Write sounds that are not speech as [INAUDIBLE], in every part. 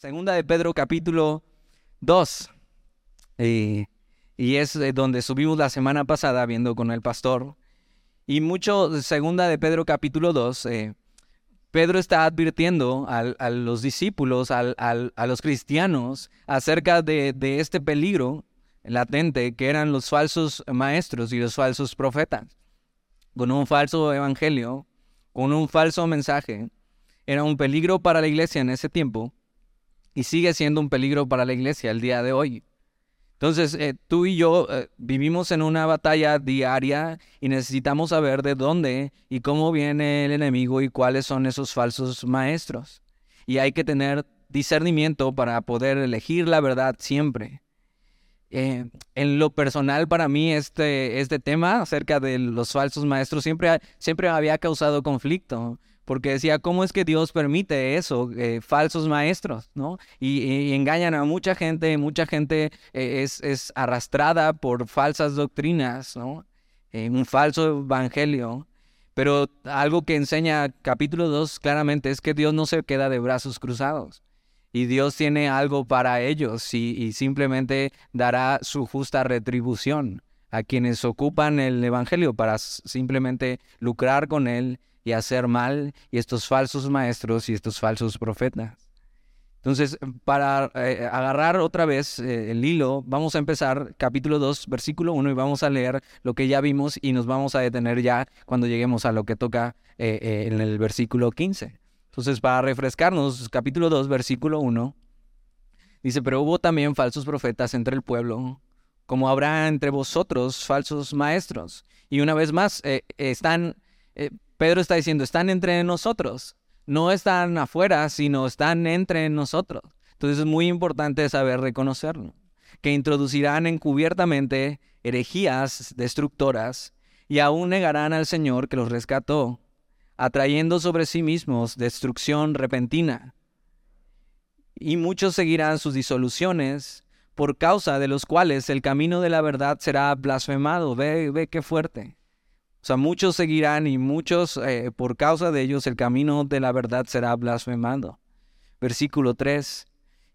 Segunda de Pedro capítulo 2. y es donde subimos la semana pasada viendo con el pastor. Y mucho, segunda de Pedro capítulo 2, eh, Pedro está advirtiendo a los discípulos, a los cristianos, acerca de, de este peligro latente que eran los falsos maestros y los falsos profetas. Con un falso evangelio, con un falso mensaje, era un peligro para la iglesia en ese tiempo y sigue siendo un peligro para la iglesia el día de hoy. Entonces, eh, tú y yo eh, vivimos en una batalla diaria y necesitamos saber de dónde y cómo viene el enemigo y cuáles son esos falsos maestros. Y hay que tener discernimiento para poder elegir la verdad siempre. Eh, en lo personal, para mí, este, este tema acerca de los falsos maestros siempre, siempre había causado conflicto porque decía, ¿cómo es que Dios permite eso? Eh, falsos maestros, ¿no? Y, engañan a mucha gente, mucha gente eh, es, arrastrada por falsas doctrinas, ¿no? En un falso evangelio. Pero algo que enseña capítulo 2 claramente es que Dios no se queda de brazos cruzados. Y Dios tiene algo para ellos y simplemente dará su justa retribución a quienes ocupan el Evangelio para simplemente lucrar con él y hacer mal, y estos falsos maestros y estos falsos profetas. Entonces, para eh, agarrar otra vez eh, el hilo, vamos a empezar capítulo 2, versículo 1, y vamos a leer lo que ya vimos y nos vamos a detener ya cuando lleguemos a lo que toca eh, en el versículo 15. Entonces, para refrescarnos, capítulo 2, versículo 1, dice, pero hubo también falsos profetas entre el pueblo, como habrá entre vosotros falsos maestros. Y una vez más, están Pedro está diciendo, están entre nosotros. No están afuera, sino están entre nosotros. Entonces es muy importante saber reconocerlo. Que introducirán encubiertamente herejías destructoras y aún negarán al Señor que los rescató, atrayendo sobre sí mismos destrucción repentina. Y muchos seguirán sus disoluciones, por causa de los cuales el camino de la verdad será blasfemado. Ve, ve qué fuerte. O sea, muchos seguirán y muchos, eh, por causa de ellos, el camino de la verdad será blasfemado. Versículo 3.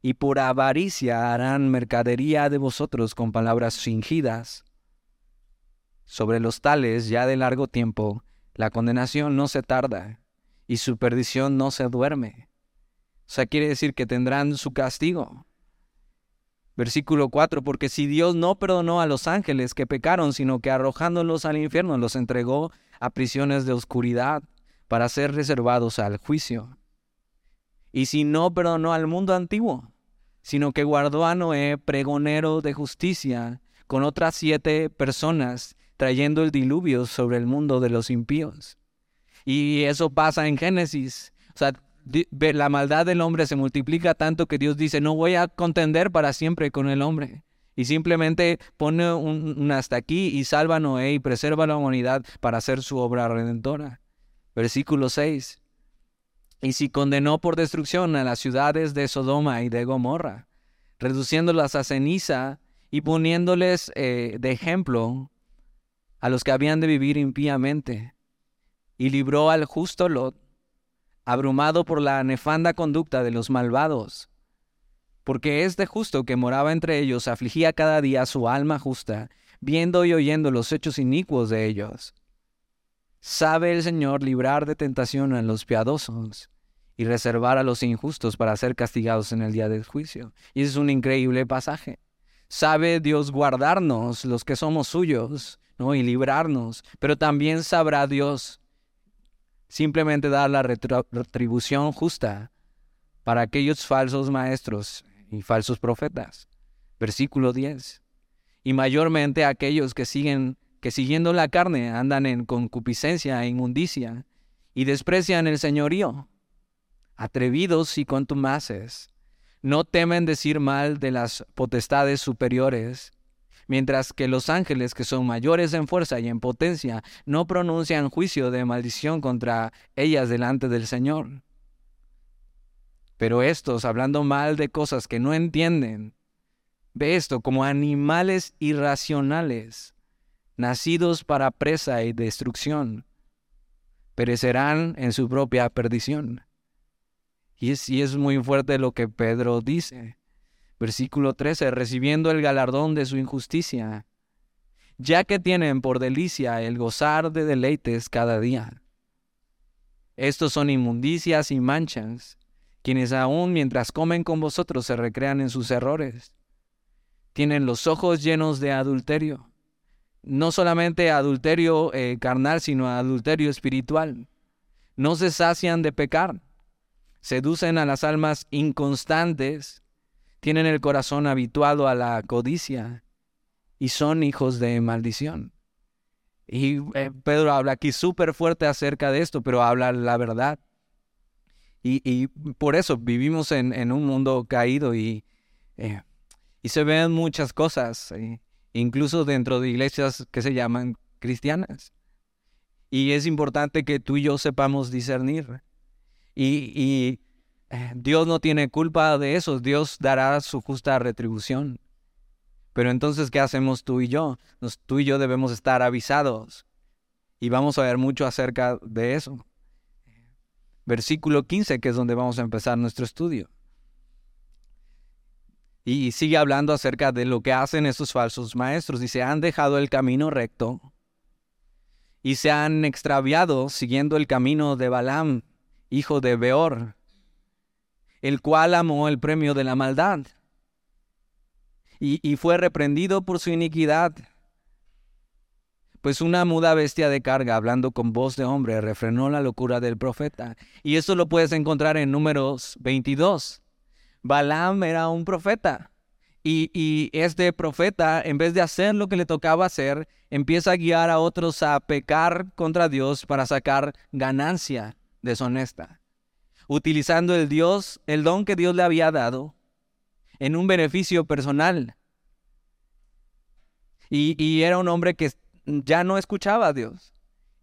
Y por avaricia harán mercadería de vosotros con palabras fingidas. Sobre los tales, ya de largo tiempo, la condenación no se tarda y su perdición no se duerme. O sea, quiere decir que tendrán su castigo. Versículo 4, porque si Dios no perdonó a los ángeles que pecaron, sino que arrojándolos al infierno los entregó a prisiones de oscuridad para ser reservados al juicio. Y si no perdonó al mundo antiguo, sino que guardó a Noé pregonero de justicia con otras siete personas, trayendo el diluvio sobre el mundo de los impíos. Y eso pasa en Génesis. O sea, la maldad del hombre se multiplica tanto que Dios dice, no voy a contender para siempre con el hombre. Y simplemente pone un, hasta aquí y salva a Noé y preserva a la humanidad para hacer su obra redentora. Versículo 6. Y si condenó por destrucción a las ciudades de Sodoma y de Gomorra, reduciéndolas a ceniza y poniéndoles eh, de ejemplo a los que habían de vivir impíamente, y libró al justo Lot, abrumado por la nefanda conducta de los malvados. Porque este justo que moraba entre ellos afligía cada día su alma justa, viendo y oyendo los hechos inicuos de ellos. Sabe el Señor librar de tentación a los piadosos y reservar a los injustos para ser castigados en el día del juicio. Y ese es un increíble pasaje. Sabe Dios guardarnos, los que somos suyos, ¿no? y librarnos, pero también sabrá Dios simplemente dar la retribución justa para aquellos falsos maestros y falsos profetas. Versículo 10. Y mayormente aquellos que siguen que siguiendo la carne andan en concupiscencia e inmundicia y desprecian el señorío. Atrevidos y contumaces, no temen decir mal de las potestades superiores, mientras que los ángeles, que son mayores en fuerza y en potencia, no pronuncian juicio de maldición contra ellas delante del Señor. Pero estos, hablando mal de cosas que no entienden, ve esto como animales irracionales, nacidos para presa y destrucción, perecerán en su propia perdición. Y es, y es muy fuerte lo que Pedro dice. Versículo 13, recibiendo el galardón de su injusticia, ya que tienen por delicia el gozar de deleites cada día. Estos son inmundicias y manchas, quienes aún mientras comen con vosotros se recrean en sus errores. Tienen los ojos llenos de adulterio. No solamente adulterio eh, carnal, sino adulterio espiritual. No se sacian de pecar. Seducen a las almas inconstantes. Tienen el corazón habituado a la codicia y son hijos de maldición. Y eh, Pedro habla aquí súper fuerte acerca de esto, pero habla la verdad. Y, por eso vivimos en, un mundo caído y, eh, y se ven muchas cosas, eh, incluso dentro de iglesias que se llaman cristianas. Y es importante que tú y yo sepamos discernir. Y, y Dios no tiene culpa de eso, Dios dará su justa retribución. Pero entonces, ¿qué hacemos tú y yo? tú y yo debemos estar avisados. Y vamos a ver mucho acerca de eso. Versículo 15, que es donde vamos a empezar nuestro estudio. Y sigue hablando acerca de lo que hacen estos falsos maestros. Dice, han dejado el camino recto y se han extraviado siguiendo el camino de Balaam, hijo de Beor, el cual amó el premio de la maldad y, fue reprendido por su iniquidad. Pues una muda bestia de carga, hablando con voz de hombre, refrenó la locura del profeta. Y eso lo puedes encontrar en números 22. Balaam era un profeta. Y, y, este profeta, en vez de hacer lo que le tocaba hacer, empieza a guiar a otros a pecar contra Dios para sacar ganancia deshonesta. Utilizando el Dios, el don que Dios le había dado, en un beneficio personal. Y, era un hombre que ya no escuchaba a Dios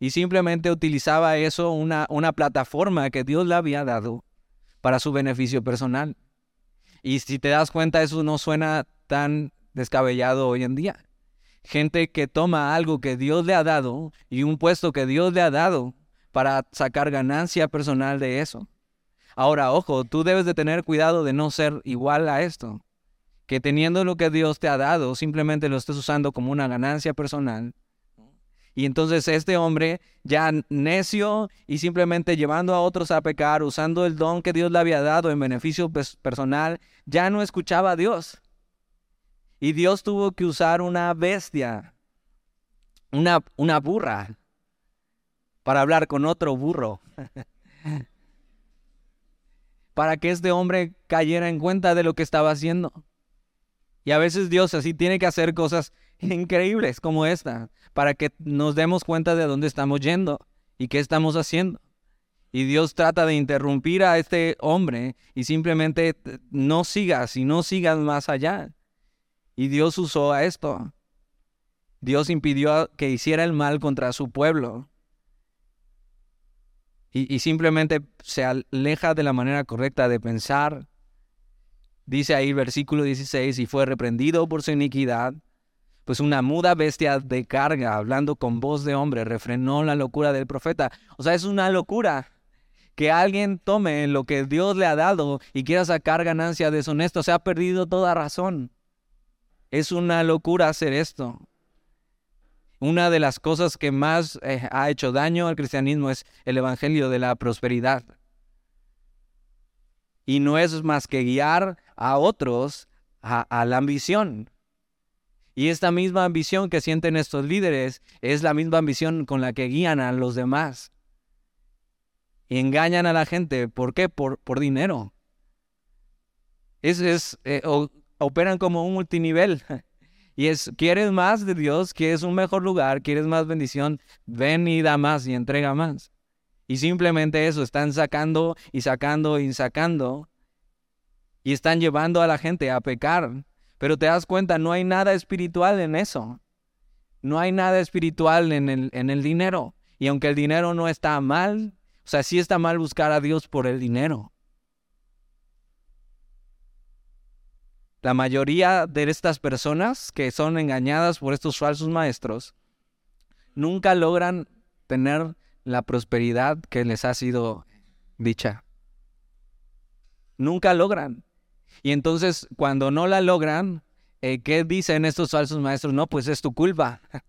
y simplemente utilizaba eso, una, una plataforma que Dios le había dado para su beneficio personal. Y si te das cuenta, eso no suena tan descabellado hoy en día. Gente que toma algo que Dios le ha dado y un puesto que Dios le ha dado para sacar ganancia personal de eso. Ahora, ojo, tú debes de tener cuidado de no ser igual a esto. Que teniendo lo que Dios te ha dado, simplemente lo estés usando como una ganancia personal. Y entonces este hombre ya necio y simplemente llevando a otros a pecar, usando el don que Dios le había dado en beneficio personal, ya no escuchaba a Dios. Y Dios tuvo que usar una bestia, una, una burra, para hablar con otro burro. [LAUGHS] para que este hombre cayera en cuenta de lo que estaba haciendo. Y a veces Dios así tiene que hacer cosas [LAUGHS] increíbles como esta, para que nos demos cuenta de dónde estamos yendo y qué estamos haciendo. Y Dios trata de interrumpir a este hombre y simplemente no sigas y no sigas más allá. Y Dios usó a esto. Dios impidió que hiciera el mal contra su pueblo y, simplemente se aleja de la manera correcta de pensar. Dice ahí versículo 16, y fue reprendido por su iniquidad, pues una muda bestia de carga, hablando con voz de hombre, refrenó la locura del profeta. O sea, es una locura que alguien tome lo que Dios le ha dado y quiera sacar ganancia deshonesta. Se ha perdido toda razón. Es una locura hacer esto. Una de las cosas que más eh, ha hecho daño al cristianismo es el Evangelio de la prosperidad. Y no es más que guiar a otros a, la ambición. Y esta misma ambición que sienten estos líderes es la misma ambición con la que guían a los demás. Y engañan a la gente. ¿Por qué? Por, por dinero. Es, es, eh, operan como un multinivel. [LAUGHS] Y es, ¿quieres más de Dios? ¿Quieres un mejor lugar? ¿Quieres más bendición? Ven y da más y entrega más. Y simplemente eso, están sacando y sacando y sacando. Y están llevando a la gente a pecar. Pero te das cuenta, no hay nada espiritual en eso. No hay nada espiritual en el, en el dinero. Y aunque el dinero no está mal, o sea, sí está mal buscar a Dios por el dinero. La mayoría de estas personas que son engañadas por estos falsos maestros nunca logran tener la prosperidad que les ha sido dicha. nunca logran. Y entonces cuando no la logran, eh, ¿qué dicen estos falsos maestros? No, pues es tu culpa. [LAUGHS]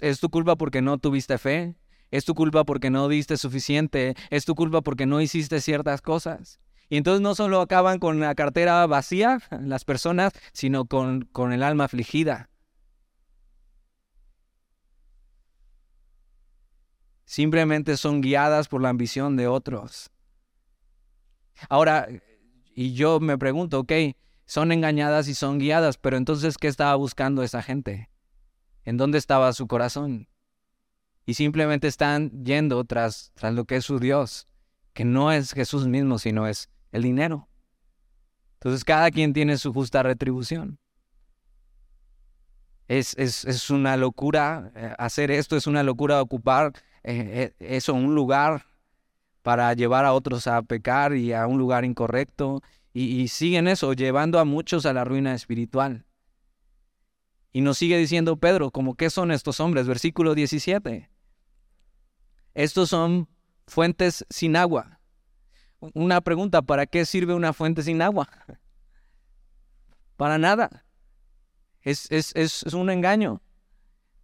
Es tu culpa porque no tuviste fe, es tu culpa porque no diste suficiente, es tu culpa porque no hiciste ciertas cosas. Y entonces no solo acaban con la cartera vacía las personas, sino con, con el alma afligida. Simplemente son guiadas por la ambición de otros. Ahora, y yo me pregunto, ok, son engañadas y son guiadas, pero entonces, ¿qué estaba buscando esa gente? ¿En dónde estaba su corazón? Y simplemente están yendo tras, tras lo que es su Dios, que no es Jesús mismo, sino es el dinero. Entonces cada quien tiene su justa retribución. Es, es, es una locura eh, hacer esto, es una locura ocupar eh, eh, eso, un lugar para llevar a otros a pecar y a un lugar incorrecto. Y, siguen eso, llevando a muchos a la ruina espiritual. Y nos sigue diciendo Pedro, como qué son estos hombres, versículo 17. Estos son fuentes sin agua. Una pregunta, ¿para qué sirve una fuente sin agua? Para nada. Es, es, es un engaño.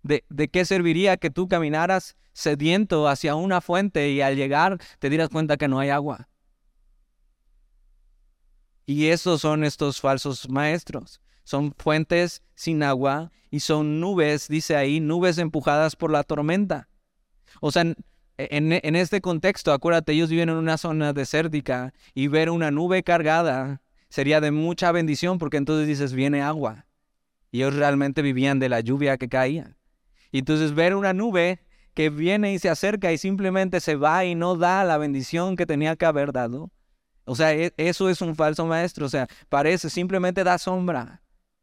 ¿De, ¿De, qué serviría que tú caminaras sediento hacia una fuente y al llegar te dieras cuenta que no hay agua? Y esos son estos falsos maestros. Son fuentes sin agua y son nubes, dice ahí, nubes empujadas por la tormenta. O sea, en, este contexto, acuérdate, ellos viven en una zona desértica y ver una nube cargada sería de mucha bendición porque entonces dices, viene agua. Y ellos realmente vivían de la lluvia que caía. Y entonces ver una nube que viene y se acerca y simplemente se va y no da la bendición que tenía que haber dado. O sea, e, eso es un falso maestro. O sea, parece, simplemente da sombra,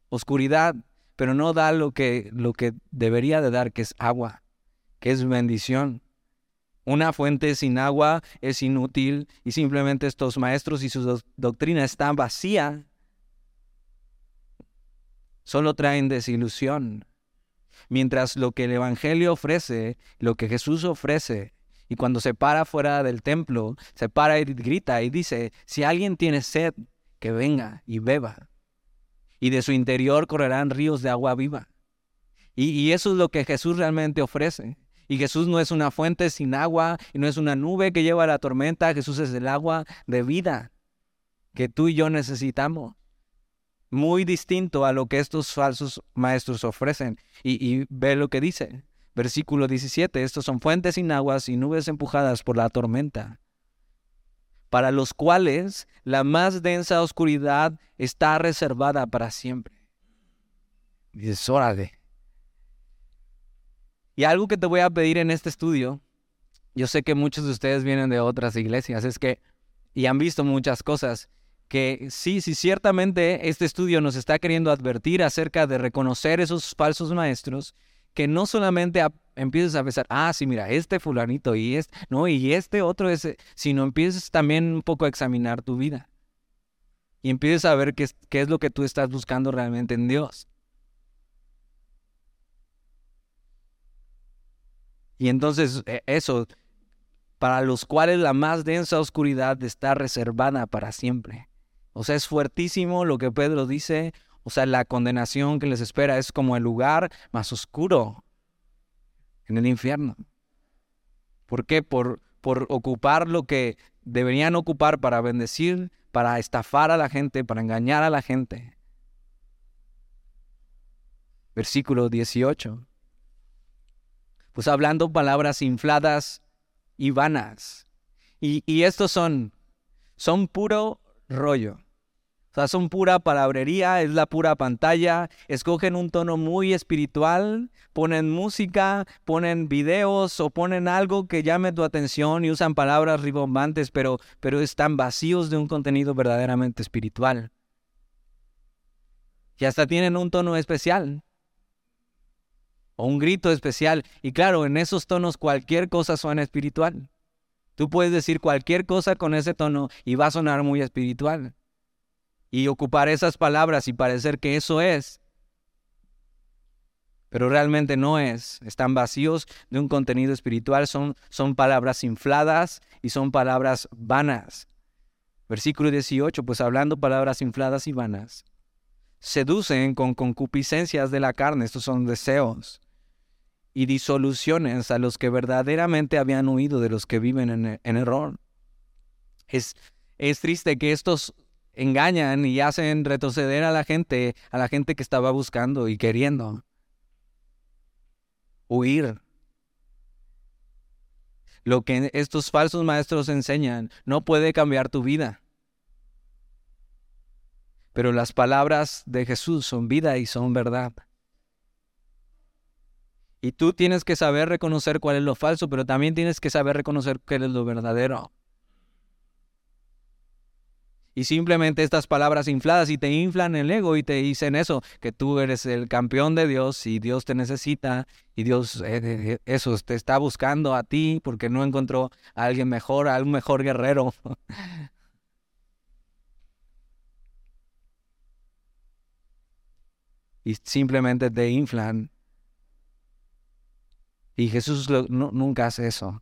oscuridad, pero no da lo que, lo que debería de dar, que es agua, que es bendición. Una fuente sin agua es inútil y simplemente estos maestros y su doctrina están vacía. Solo traen desilusión. Mientras lo que el Evangelio ofrece, lo que Jesús ofrece, y cuando se para fuera del templo, se para y grita y dice, si alguien tiene sed, que venga y beba. Y de su interior correrán ríos de agua viva. Y, y eso es lo que Jesús realmente ofrece. Y Jesús no es una fuente sin agua y no es una nube que lleva la tormenta. Jesús es el agua de vida que tú y yo necesitamos. Muy distinto a lo que estos falsos maestros ofrecen. Y, ve lo que dice. Versículo 17. Estos son fuentes sin aguas y nubes empujadas por la tormenta. Para los cuales la más densa oscuridad está reservada para siempre. Dices, órale. Y algo que te voy a pedir en este estudio, yo sé que muchos de ustedes vienen de otras iglesias, es que, y han visto muchas cosas, que sí, sí, ciertamente este estudio nos está queriendo advertir acerca de reconocer esos falsos maestros, que no solamente empieces a pensar, ah, sí, mira, este fulanito y este, no, y este otro, ese, sino empieces también un poco a examinar tu vida. Y empieces a ver qué es lo que tú estás buscando realmente en Dios. Y entonces e, eso, para los cuales la más densa oscuridad está reservada para siempre. O sea, es fuertísimo lo que Pedro dice. O sea, la condenación que les espera es como el lugar más oscuro en el infierno. ¿Por qué? Por, por ocupar lo que deberían ocupar para bendecir, para estafar a la gente, para engañar a la gente. Versículo 18 pues hablando palabras infladas y vanas. Y, estos son, son puro rollo. O sea, son pura palabrería, es la pura pantalla. Escogen un tono muy espiritual, ponen música, ponen videos o ponen algo que llame tu atención y usan palabras ribombantes, pero, pero están vacíos de un contenido verdaderamente espiritual. Y hasta tienen un tono especial o un grito especial. Y claro, en esos tonos cualquier cosa suena espiritual. Tú puedes decir cualquier cosa con ese tono y va a sonar muy espiritual. Y ocupar esas palabras y parecer que eso es. Pero realmente no es. Están vacíos de un contenido espiritual. Son, son palabras infladas y son palabras vanas. Versículo 18, pues hablando palabras infladas y vanas, seducen con concupiscencias de la carne, estos son deseos, y disoluciones a los que verdaderamente habían huido de los que viven en, en error. Es, es triste que estos engañan y hacen retroceder a la gente, a la gente que estaba buscando y queriendo huir. Lo que estos falsos maestros enseñan no puede cambiar tu vida. Pero las palabras de Jesús son vida y son verdad. Y tú tienes que saber reconocer cuál es lo falso, pero también tienes que saber reconocer cuál es lo verdadero. Y simplemente estas palabras infladas y te inflan el ego y te dicen eso, que tú eres el campeón de Dios y Dios te necesita y Dios eh, eso te está buscando a ti porque no encontró a alguien mejor, a un mejor guerrero. [LAUGHS] y simplemente te inflan. Y Jesús nunca hace eso.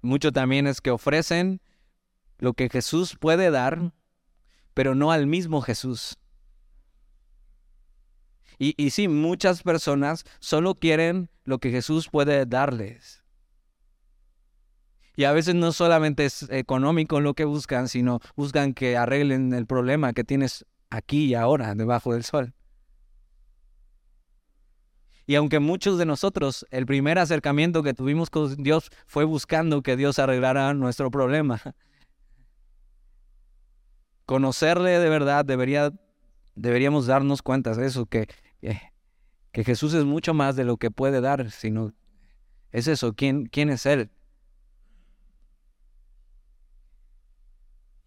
Mucho también es que ofrecen lo que Jesús puede dar, pero no al mismo Jesús. Y, y sí, muchas personas solo quieren lo que Jesús puede darles. Y a veces no solamente es económico lo que buscan, sino buscan que arreglen el problema que tienes aquí y ahora, debajo del sol. Y aunque muchos de nosotros, el primer acercamiento que tuvimos con Dios fue buscando que Dios arreglara nuestro problema. Conocerle de verdad debería, deberíamos darnos cuenta de eso, que, que Jesús es mucho más de lo que puede dar, sino es eso, ¿quién, quién es Él?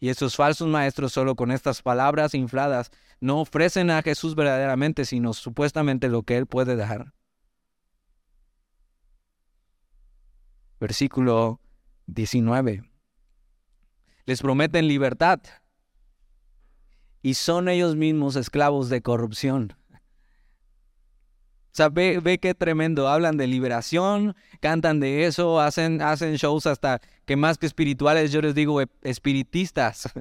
Y esos falsos maestros solo con estas palabras infladas no ofrecen a Jesús verdaderamente, sino supuestamente lo que Él puede dar. Versículo 19. Les prometen libertad y son ellos mismos esclavos de corrupción. O sea, ve, qué tremendo. Hablan de liberación, cantan de eso, hacen, shows hasta que más que espirituales, yo les digo espiritistas. [LAUGHS]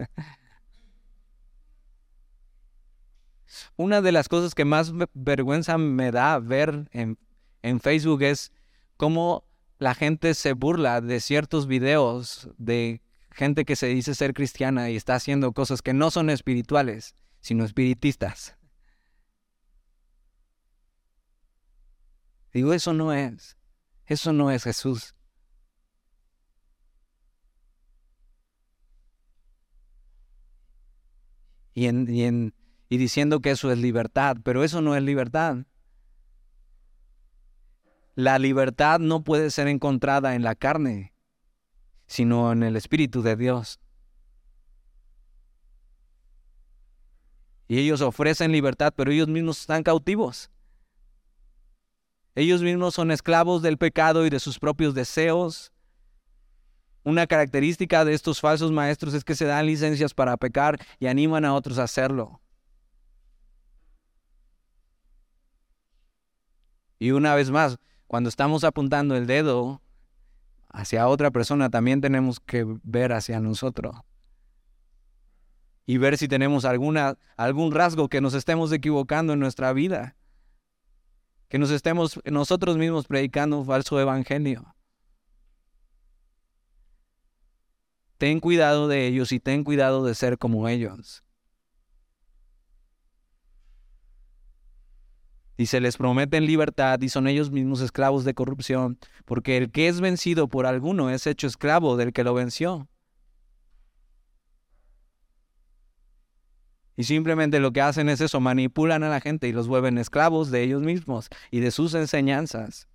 Una de las cosas que más vergüenza me da ver en Facebook es cómo la gente se burla de ciertos videos de gente que se dice ser cristiana y está haciendo cosas que no son espirituales, sino espiritistas. Digo, eso no es. Eso no es Jesús. Y, en, y, diciendo que eso es libertad, pero eso no es libertad. La libertad no puede ser encontrada en la carne, sino en el Espíritu de Dios. Y ellos ofrecen libertad, pero ellos mismos están cautivos. Ellos mismos son esclavos del pecado y de sus propios deseos. Una característica de estos falsos maestros es que se dan licencias para pecar y animan a otros a hacerlo. Y una vez más, cuando estamos apuntando el dedo hacia otra persona, también tenemos que ver hacia nosotros. Y ver si tenemos alguna, algún rasgo que nos estemos equivocando en nuestra vida que nos estemos nosotros mismos predicando un falso evangelio. Ten cuidado de ellos y ten cuidado de ser como ellos. Y se les prometen libertad y son ellos mismos esclavos de corrupción, porque el que es vencido por alguno es hecho esclavo del que lo venció. Y simplemente lo que hacen es eso, manipulan a la gente y los vuelven esclavos de ellos mismos y de sus enseñanzas.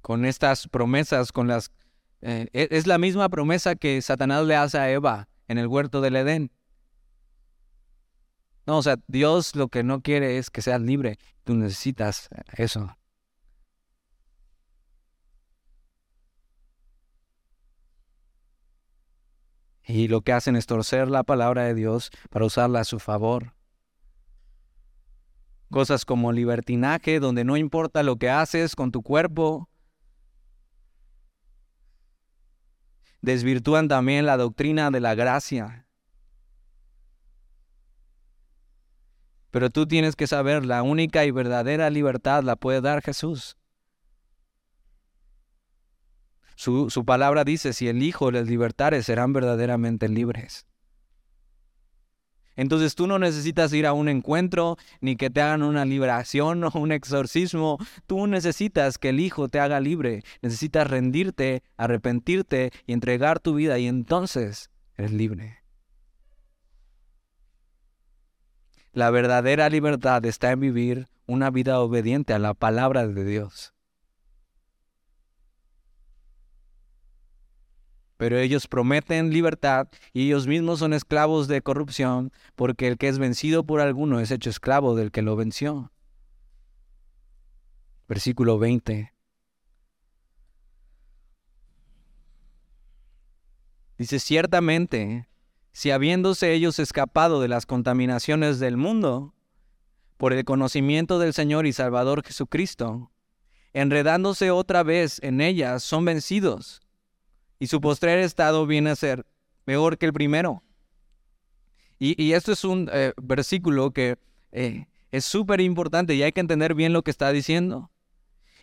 Con estas promesas, con las... Eh, e, es la misma promesa que Satanás le hace a Eva en el huerto del Edén. No, o sea, Dios lo que no quiere es que seas libre. Tú necesitas eso. Y lo que hacen es torcer la palabra de Dios para usarla a su favor. Cosas como libertinaje, donde no importa lo que haces con tu cuerpo, desvirtúan también la doctrina de la gracia. Pero tú tienes que saber, la única y verdadera libertad la puede dar Jesús. Su, palabra dice, si el Hijo les libertare, serán verdaderamente libres. Entonces tú no necesitas ir a un encuentro ni que te hagan una liberación [LAUGHS] o un exorcismo. Tú necesitas que el Hijo te haga libre. Necesitas rendirte, arrepentirte y entregar tu vida y entonces eres libre. La verdadera libertad está en vivir una vida obediente a la palabra de Dios. Pero ellos prometen libertad y ellos mismos son esclavos de corrupción, porque el que es vencido por alguno es hecho esclavo del que lo venció. Versículo 20. Dice, ciertamente, si habiéndose ellos escapado de las contaminaciones del mundo, por el conocimiento del Señor y Salvador Jesucristo, enredándose otra vez en ellas, son vencidos y su postrer estado viene a ser mejor que el primero. Y, esto es un eh, versículo que eh, es súper importante y hay que entender bien lo que está diciendo.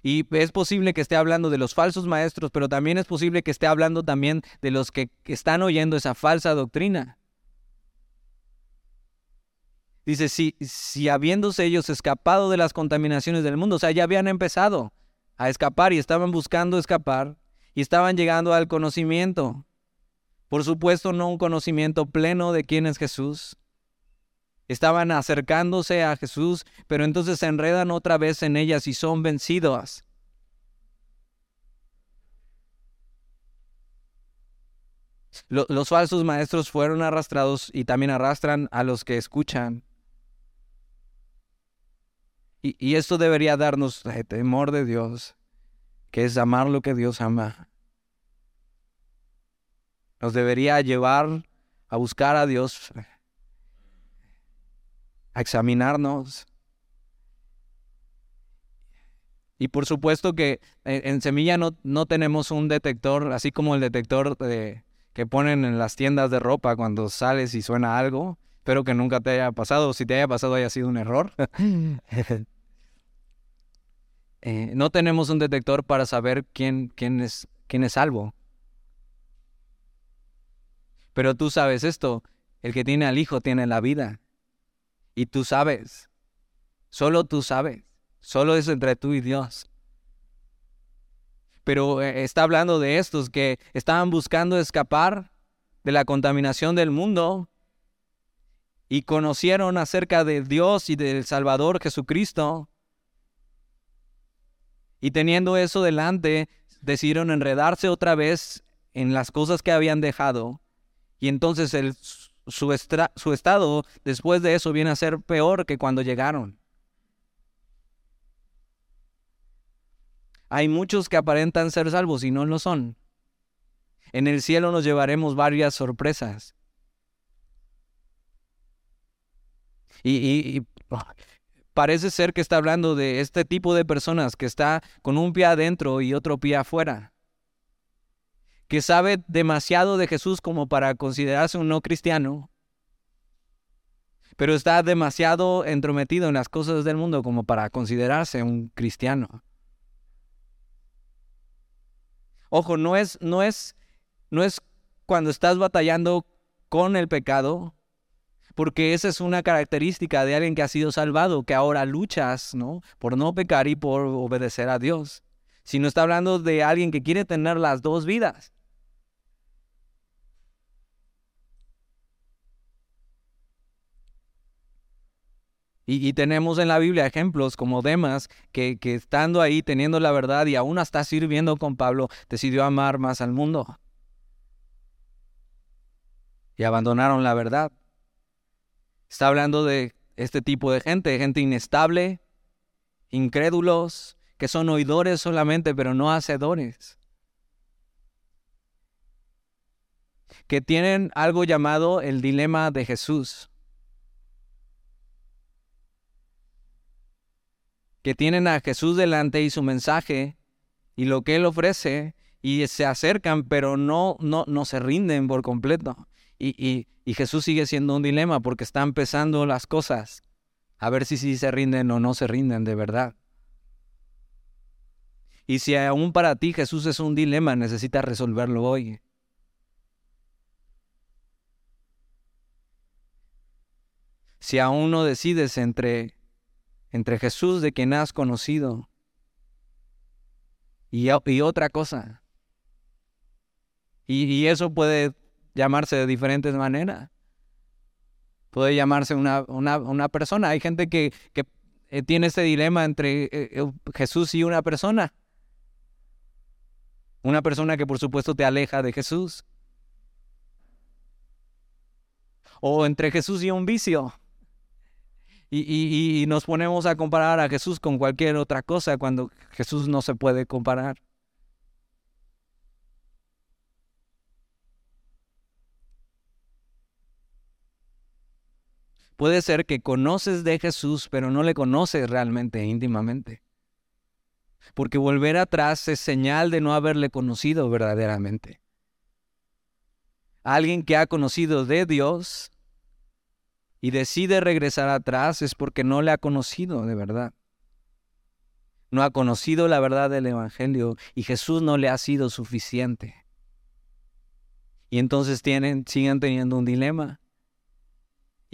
Y es posible que esté hablando de los falsos maestros, pero también es posible que esté hablando también de los que están oyendo esa falsa doctrina. Dice, si, si habiéndose ellos escapado de las contaminaciones del mundo, o sea, ya habían empezado a escapar y estaban buscando escapar, y estaban llegando al conocimiento. Por supuesto, no un conocimiento pleno de quién es Jesús. Estaban acercándose a Jesús, pero entonces se enredan otra vez en ellas y son vencidos. Los falsos maestros fueron arrastrados y también arrastran a los que escuchan. Y, y esto debería darnos temor de Dios que es amar lo que Dios ama. Nos debería llevar a buscar a Dios, a examinarnos. Y por supuesto que en, Semilla no, no, tenemos un detector, así como el detector de, que ponen en las tiendas de ropa cuando sales y suena algo. Espero que nunca te haya pasado. Si te haya pasado, haya sido un error. [LAUGHS] Eh, no tenemos un detector para saber quién, quién, es, quién es salvo. Pero tú sabes esto, el que tiene al Hijo tiene la vida. Y tú sabes, solo tú sabes, solo es entre tú y Dios. Pero eh, está hablando de estos que estaban buscando escapar de la contaminación del mundo y conocieron acerca de Dios y del Salvador Jesucristo y teniendo eso delante, decidieron enredarse otra vez en las cosas que habían dejado. Y entonces su, estado después de eso viene a ser peor que cuando llegaron. Hay muchos que aparentan ser salvos y no lo son. En el cielo nos llevaremos varias sorpresas. Y, y parece ser que está hablando de este tipo de personas que está con un pie adentro y otro pie afuera, que sabe demasiado de Jesús como para considerarse un no cristiano, pero está demasiado entrometido en las cosas del mundo como para considerarse un cristiano. Ojo, no es, no es, no es cuando estás batallando con el pecado, porque esa es una característica de alguien que ha sido salvado, que ahora luchas, ¿no? Por no pecar y por obedecer a Dios. Sino está hablando de alguien que quiere tener las dos vidas. Y, tenemos en la Biblia ejemplos como Demas, que, que estando ahí teniendo la verdad y aún hasta sirviendo con Pablo, decidió amar más al mundo. Y abandonaron la verdad. Está hablando de este tipo de gente, gente inestable, incrédulos, que son oidores solamente, pero no hacedores. Que tienen algo llamado el dilema de Jesús. Que tienen a Jesús delante y su mensaje y lo que Él ofrece, y se acercan, pero no, no, no se rinden por completo. Y, y, Jesús sigue siendo un dilema porque está empezando las cosas. A ver si sí se rinden o no se rinden de verdad. Y si aún para ti Jesús es un dilema, necesitas resolverlo hoy. Si aún no decides entre, entre Jesús de quien has conocido y, y otra cosa, y, eso puede llamarse de diferentes maneras. Puede llamarse una, una, persona. Hay gente que, que eh, tiene ese dilema entre eh, eh, Jesús y una persona. Una persona que por supuesto te aleja de Jesús. O entre Jesús y un vicio. y, nos ponemos a comparar a Jesús con cualquier otra cosa cuando Jesús no se puede comparar. Puede ser que conoces de Jesús, pero no le conoces realmente íntimamente. Porque volver atrás es señal de no haberle conocido verdaderamente. Alguien que ha conocido de Dios y decide regresar atrás es porque no le ha conocido de verdad. No ha conocido la verdad del Evangelio y Jesús no le ha sido suficiente. Y entonces tienen, siguen teniendo un dilema.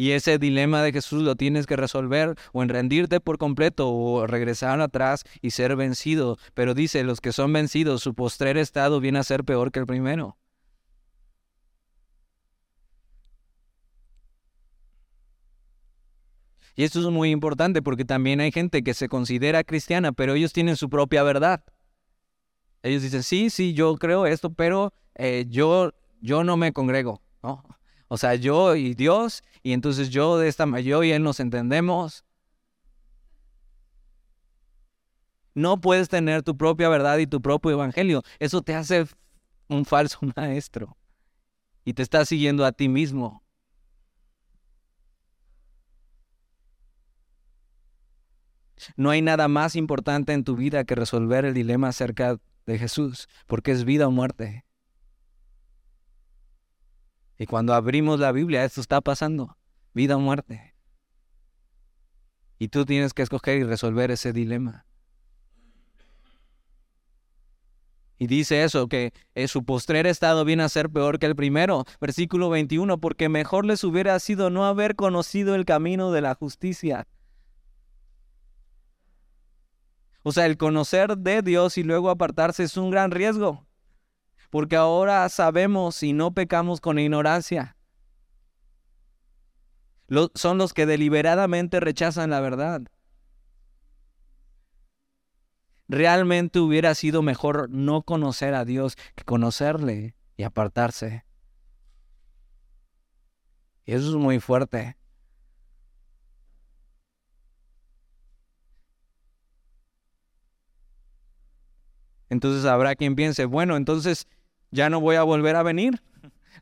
Y ese dilema de Jesús lo tienes que resolver o en rendirte por completo o regresar atrás y ser vencido. Pero dice, los que son vencidos, su postrer estado viene a ser peor que el primero. Y esto es muy importante porque también hay gente que se considera cristiana, pero ellos tienen su propia verdad. Ellos dicen, sí, sí, yo creo esto, pero eh, yo, yo no me congrego. ¿no? O sea, yo y Dios, y entonces yo de esta yo y él nos entendemos. No puedes tener tu propia verdad y tu propio evangelio. Eso te hace un falso [LAUGHS] maestro. Y te está siguiendo a ti mismo. No hay nada más importante en tu vida que resolver el dilema acerca de Jesús, porque es vida o muerte. Y cuando abrimos la Biblia, esto está pasando, vida o muerte. Y tú tienes que escoger y resolver ese dilema. Y dice eso, que su postrer estado viene a ser peor que el primero. Versículo 21, porque mejor les hubiera sido no haber conocido el camino de la justicia. O sea, el conocer de Dios y luego apartarse es un gran riesgo porque ahora sabemos y no pecamos con ignorancia. son los que deliberadamente rechazan la verdad. Realmente hubiera sido mejor no conocer a Dios que conocerle y apartarse. Y eso es muy fuerte. Entonces habrá quien piense, bueno, entonces ya no voy a volver a venir,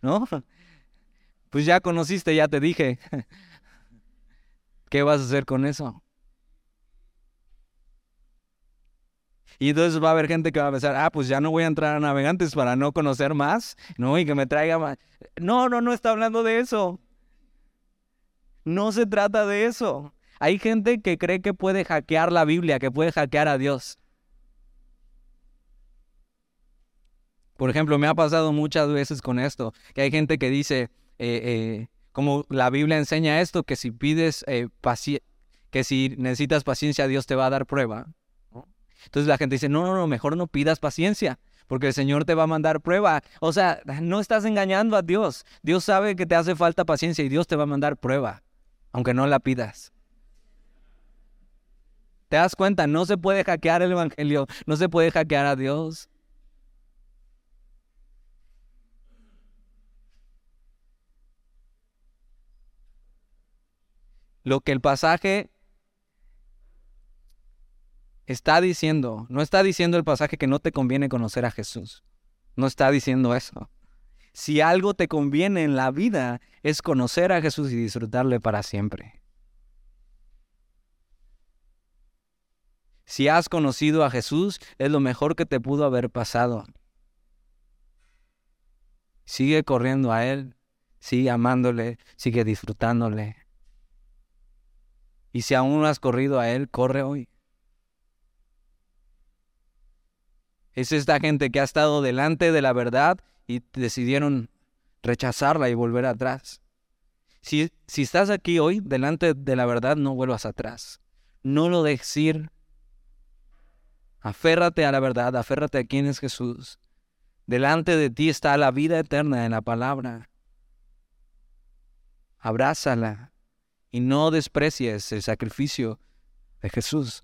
¿no? Pues ya conociste, ya te dije. ¿Qué vas a hacer con eso? Y entonces va a haber gente que va a pensar, ah, pues ya no voy a entrar a navegantes para no conocer más, ¿no? Y que me traiga más. No, no, no está hablando de eso. No se trata de eso. Hay gente que cree que puede hackear la Biblia, que puede hackear a Dios. Por ejemplo, me ha pasado muchas veces con esto, que hay gente que dice, eh, eh, como la Biblia enseña esto, que si pides eh, que si necesitas paciencia, Dios te va a dar prueba. Entonces la gente dice, no, no, no, mejor no pidas paciencia, porque el Señor te va a mandar prueba. O sea, no estás engañando a Dios. Dios sabe que te hace falta paciencia y Dios te va a mandar prueba, aunque no la pidas. ¿Te das cuenta? No se puede hackear el Evangelio, no se puede hackear a Dios. Lo que el pasaje está diciendo. No está diciendo el pasaje que no te conviene conocer a Jesús. No está diciendo eso. Si algo te conviene en la vida es conocer a Jesús y disfrutarle para siempre. Si has conocido a Jesús, es lo mejor que te pudo haber pasado. Sigue corriendo a Él, sigue amándole, sigue disfrutándole. Y si aún no has corrido a Él, corre hoy. Es esta gente que ha estado delante de la verdad y decidieron rechazarla y volver atrás. Si, si estás aquí hoy delante de la verdad, no vuelvas atrás. No lo dejes ir. Aférrate a la verdad, aférrate a quién es Jesús. Delante de ti está la vida eterna en la palabra. Abrázala y no desprecies el sacrificio de Jesús.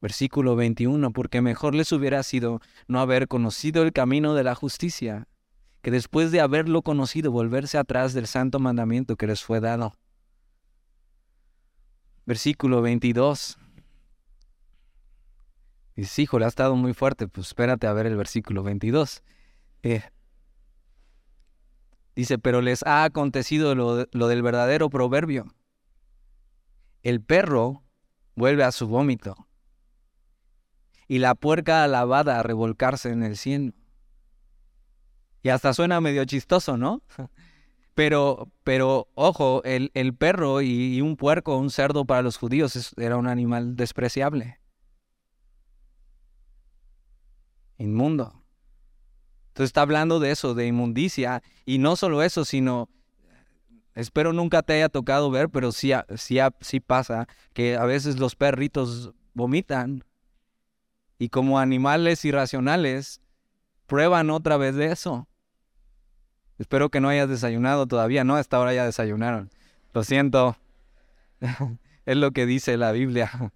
Versículo 21, porque mejor les hubiera sido no haber conocido el camino de la justicia, que después de haberlo conocido volverse atrás del santo mandamiento que les fue dado. Versículo 22. Dice, le ha estado muy fuerte, pues espérate a ver el versículo 22. Eh, dice, pero les ha acontecido lo, lo del verdadero proverbio. El perro vuelve a su vómito y la puerca alabada a revolcarse en el cielo. Y hasta suena medio chistoso, ¿no? [LAUGHS] Pero, pero ojo, el, el perro y, un puerco, un cerdo para los judíos era un animal despreciable. Inmundo. Entonces está hablando de eso, de inmundicia. Y no solo eso, sino, espero nunca te haya tocado ver, pero sí, sí, sí pasa que a veces los perritos vomitan y como animales irracionales prueban otra vez de eso. Espero que no hayas desayunado todavía, ¿no? Hasta ahora ya desayunaron. Lo siento. [LAUGHS] es lo que dice la Biblia.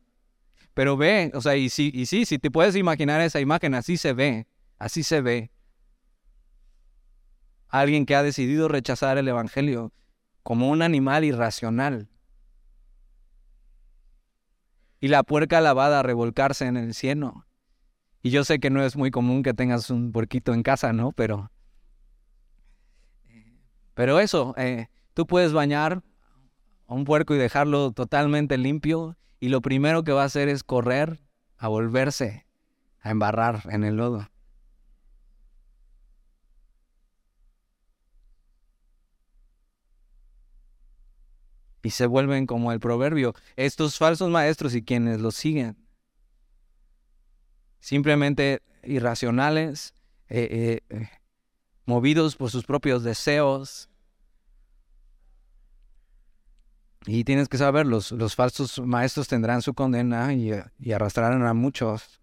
Pero ve, o sea, y sí, y sí, si te puedes imaginar esa imagen, así se ve, así se ve. Alguien que ha decidido rechazar el Evangelio como un animal irracional. Y la puerca lavada a revolcarse en el cielo. Y yo sé que no es muy común que tengas un puerquito en casa, ¿no? Pero, pero eso, eh, tú puedes bañar a un puerco y dejarlo totalmente limpio y lo primero que va a hacer es correr a volverse a embarrar en el lodo. Y se vuelven como el proverbio, estos falsos maestros y quienes los siguen simplemente irracionales, eh, eh, eh, movidos por sus propios deseos. Y tienes que saber, los, los falsos maestros tendrán su condena y, y arrastrarán a muchos.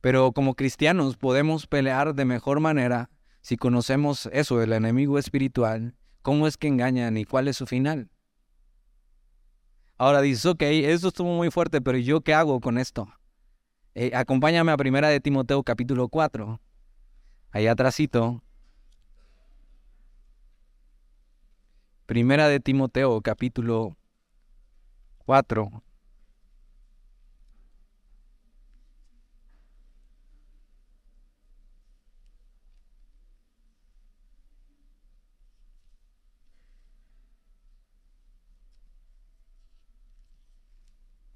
Pero como cristianos podemos pelear de mejor manera si conocemos eso, el enemigo espiritual, cómo es que engañan y cuál es su final. Ahora dices, ok, eso estuvo muy fuerte, pero ¿yo qué hago con esto? Eh, acompáñame a Primera de Timoteo capítulo 4. Allá atrásito. Primera de Timoteo capítulo 4.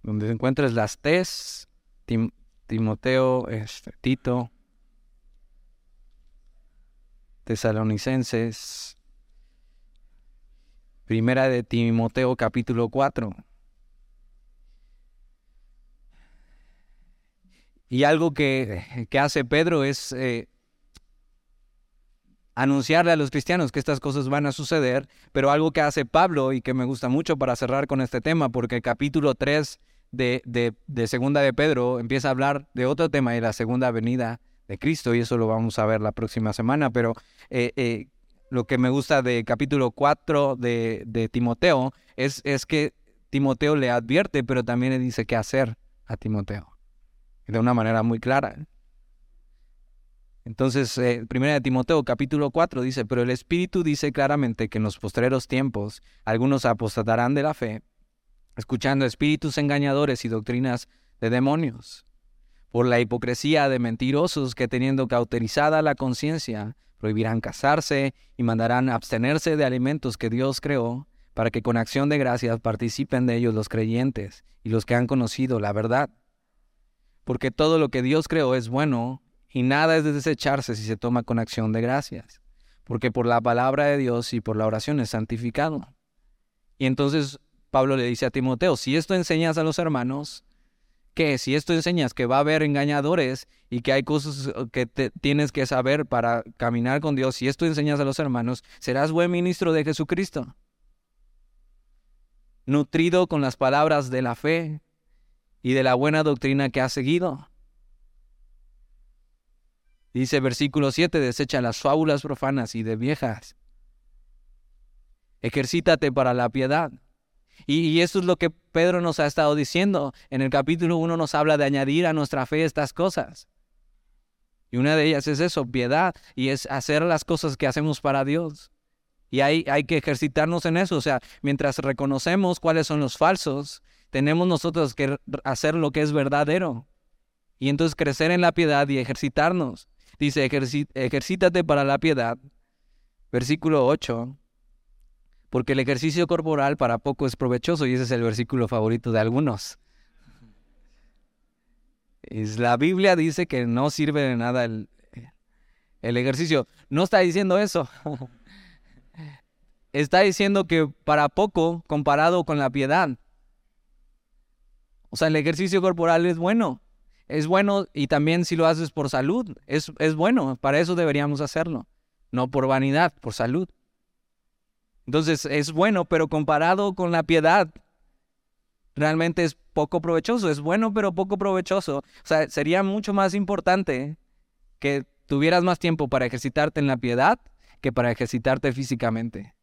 Donde encuentres las T's, Timoteo, este, Tito, Tesalonicenses, Primera de Timoteo capítulo 4. Y algo que, que hace Pedro es eh, anunciarle a los cristianos que estas cosas van a suceder, pero algo que hace Pablo y que me gusta mucho para cerrar con este tema, porque capítulo 3 de, de, de, Segunda de Pedro empieza a hablar de otro tema y la segunda venida de Cristo, y eso lo vamos a ver la próxima semana, pero eh, eh, lo que me gusta de capítulo 4 de, de Timoteo es, es, que Timoteo le advierte, pero también le dice qué hacer a Timoteo, de una manera muy clara. Entonces, eh, primera de Timoteo capítulo 4 dice, pero el Espíritu dice claramente que en los postreros tiempos algunos apostatarán de la fe escuchando espíritus engañadores y doctrinas de demonios, por la hipocresía de mentirosos que teniendo cauterizada la conciencia, prohibirán casarse y mandarán abstenerse de alimentos que Dios creó, para que con acción de gracias participen de ellos los creyentes y los que han conocido la verdad. porque todo lo que Dios creó es bueno y nada es de desecharse si se toma con acción de gracias, porque por la palabra de Dios y por la oración es santificado. Y entonces Pablo le dice a Timoteo, si esto enseñas a los hermanos, que si esto enseñas que va a haber engañadores y que hay cosas que tienes que saber para caminar con Dios, si esto enseñas a los hermanos, serás buen ministro de Jesucristo, nutrido con las palabras de la fe y de la buena doctrina que has seguido. Dice versículo 7, desecha las fábulas profanas y de viejas. Ejercítate para la piedad. Y, eso es lo que Pedro nos ha estado diciendo. En el capítulo 1 nos habla de añadir a nuestra fe estas cosas. Y una de ellas es eso, piedad, y es hacer las cosas que hacemos para Dios. Y hay, hay que ejercitarnos en eso. O sea, mientras reconocemos cuáles son los falsos, tenemos nosotros que hacer lo que es verdadero. Y entonces crecer en la piedad y ejercitarnos. Dice, ejercítate para la piedad. Versículo 8 porque el ejercicio corporal para poco es provechoso y ese es el versículo favorito de algunos. Es, la Biblia dice que no sirve de nada el, el ejercicio. No está diciendo eso. [LAUGHS] Está diciendo que para poco comparado con la piedad. O sea, el ejercicio corporal es bueno. Es bueno y también si lo haces por salud, es, es bueno. Para eso deberíamos hacerlo. No por vanidad, por salud. Entonces es bueno, pero comparado con la piedad, realmente es poco provechoso. Es bueno, pero poco provechoso. O sea, sería mucho más importante que tuvieras más tiempo para ejercitarte en la piedad que para ejercitarte físicamente.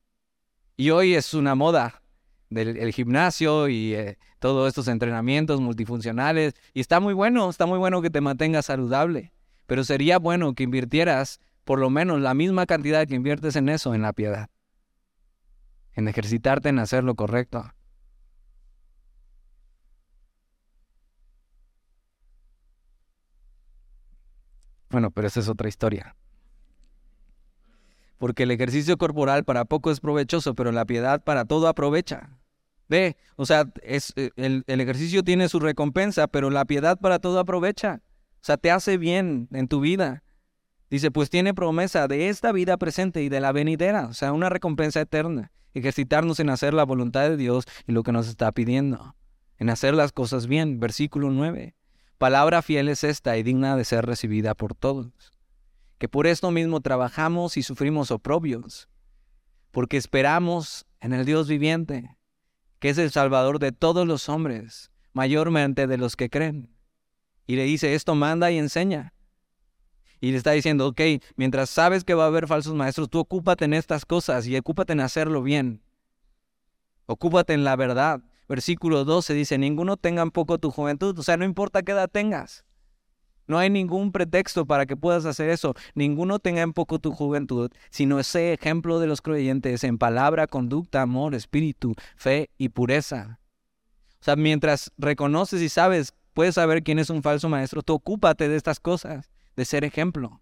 Y hoy es una moda del gimnasio y eh, todos estos entrenamientos multifuncionales. Y está muy bueno, está muy bueno que te mantengas saludable. Pero sería bueno que invirtieras por lo menos la misma cantidad que inviertes en eso, en la piedad en ejercitarte en hacer lo correcto. Bueno, pero esa es otra historia. Porque el ejercicio corporal para poco es provechoso, pero la piedad para todo aprovecha. Ve, o sea, es, eh, el, el ejercicio tiene su recompensa, pero la piedad para todo aprovecha. O sea, te hace bien en tu vida. Dice, pues tiene promesa de esta vida presente y de la venidera, o sea, una recompensa eterna ejercitarnos en hacer la voluntad de Dios y lo que nos está pidiendo, en hacer las cosas bien. Versículo 9. Palabra fiel es esta y digna de ser recibida por todos, que por esto mismo trabajamos y sufrimos oprobios, porque esperamos en el Dios viviente, que es el Salvador de todos los hombres, mayormente de los que creen. Y le dice, esto manda y enseña. Y le está diciendo, ok, mientras sabes que va a haber falsos maestros, tú ocúpate en estas cosas y ocúpate en hacerlo bien. Ocúpate en la verdad. Versículo 12 dice, ninguno tenga en poco tu juventud. O sea, no importa qué edad tengas. No hay ningún pretexto para que puedas hacer eso. Ninguno tenga en poco tu juventud, sino ese ejemplo de los creyentes en palabra, conducta, amor, espíritu, fe y pureza. O sea, mientras reconoces y sabes, puedes saber quién es un falso maestro, tú ocúpate de estas cosas de ser ejemplo,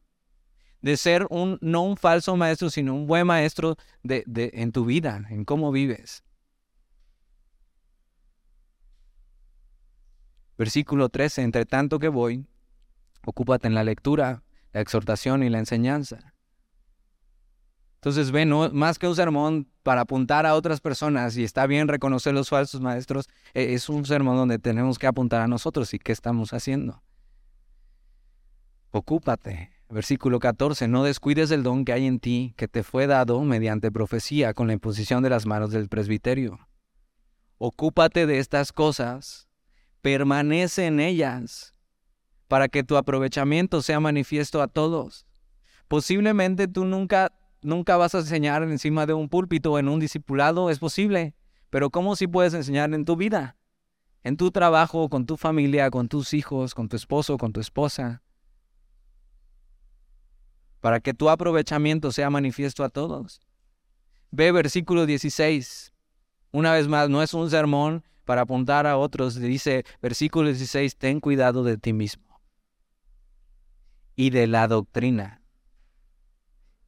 de ser un, no un falso maestro, sino un buen maestro de, de, en tu vida, en cómo vives. Versículo 13, entre tanto que voy, ocúpate en la lectura, la exhortación y la enseñanza. Entonces, ven, más que un sermón para apuntar a otras personas, y está bien reconocer los falsos maestros, e, es un sermón donde tenemos que apuntar a nosotros y qué estamos haciendo. Ocúpate. Versículo 14, no descuides el don que hay en ti, que te fue dado mediante profecía con la imposición de las manos del presbiterio. Ocúpate de estas cosas, permanece en ellas, para que tu aprovechamiento sea manifiesto a todos. Posiblemente tú nunca, nunca vas a enseñar encima de un púlpito o en un discipulado, es posible, pero ¿cómo si puedes enseñar en tu vida? En tu trabajo, con tu familia, con tus hijos, con tu esposo, con tu esposa para que tu aprovechamiento sea manifiesto a todos. Ve versículo 16. Una vez más, no es un sermón para apuntar a otros. Dice versículo 16, ten cuidado de ti mismo y de la doctrina.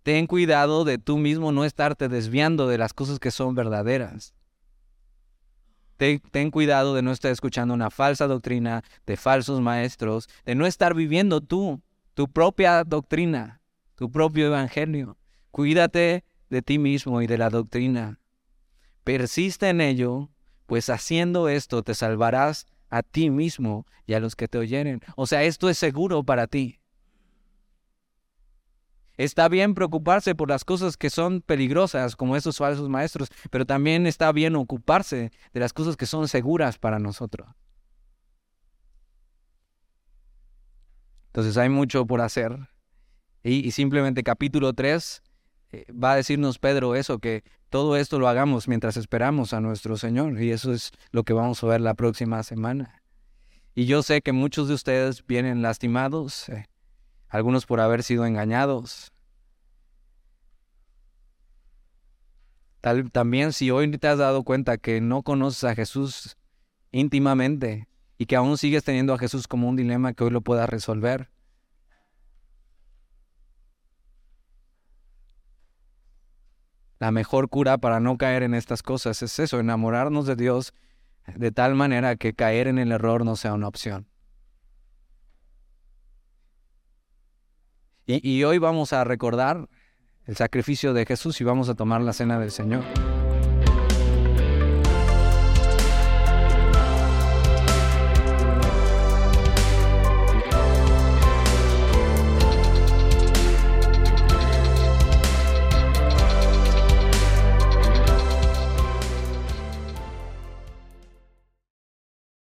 Ten cuidado de tú mismo no estarte desviando de las cosas que son verdaderas. ten cuidado de no estar escuchando una falsa doctrina de falsos maestros, de no estar viviendo tú tu propia doctrina, tu propio evangelio. Cuídate de ti mismo y de la doctrina. Persiste en ello, pues haciendo esto te salvarás a ti mismo y a los que te oyeren. O sea, esto es seguro para ti. Está bien preocuparse por las cosas que son peligrosas, como esos falsos maestros, pero también está bien ocuparse de las cosas que son seguras para nosotros. Entonces hay mucho por hacer. Y, simplemente capítulo 3 eh, va a decirnos Pedro eso, que todo esto lo hagamos mientras esperamos a nuestro Señor. Y eso es lo que vamos a ver la próxima semana. Y yo sé que muchos de ustedes vienen lastimados. Eh, algunos por haber sido engañados. También si hoy te has dado cuenta que no conoces a Jesús íntimamente y que aún sigues teniendo a Jesús como un dilema que hoy lo puedas resolver. La mejor cura para no caer en estas cosas es eso, enamorarnos de Dios de tal manera que caer en el error no sea una opción. Y, hoy vamos a recordar el sacrificio de Jesús y vamos a tomar la cena del Señor.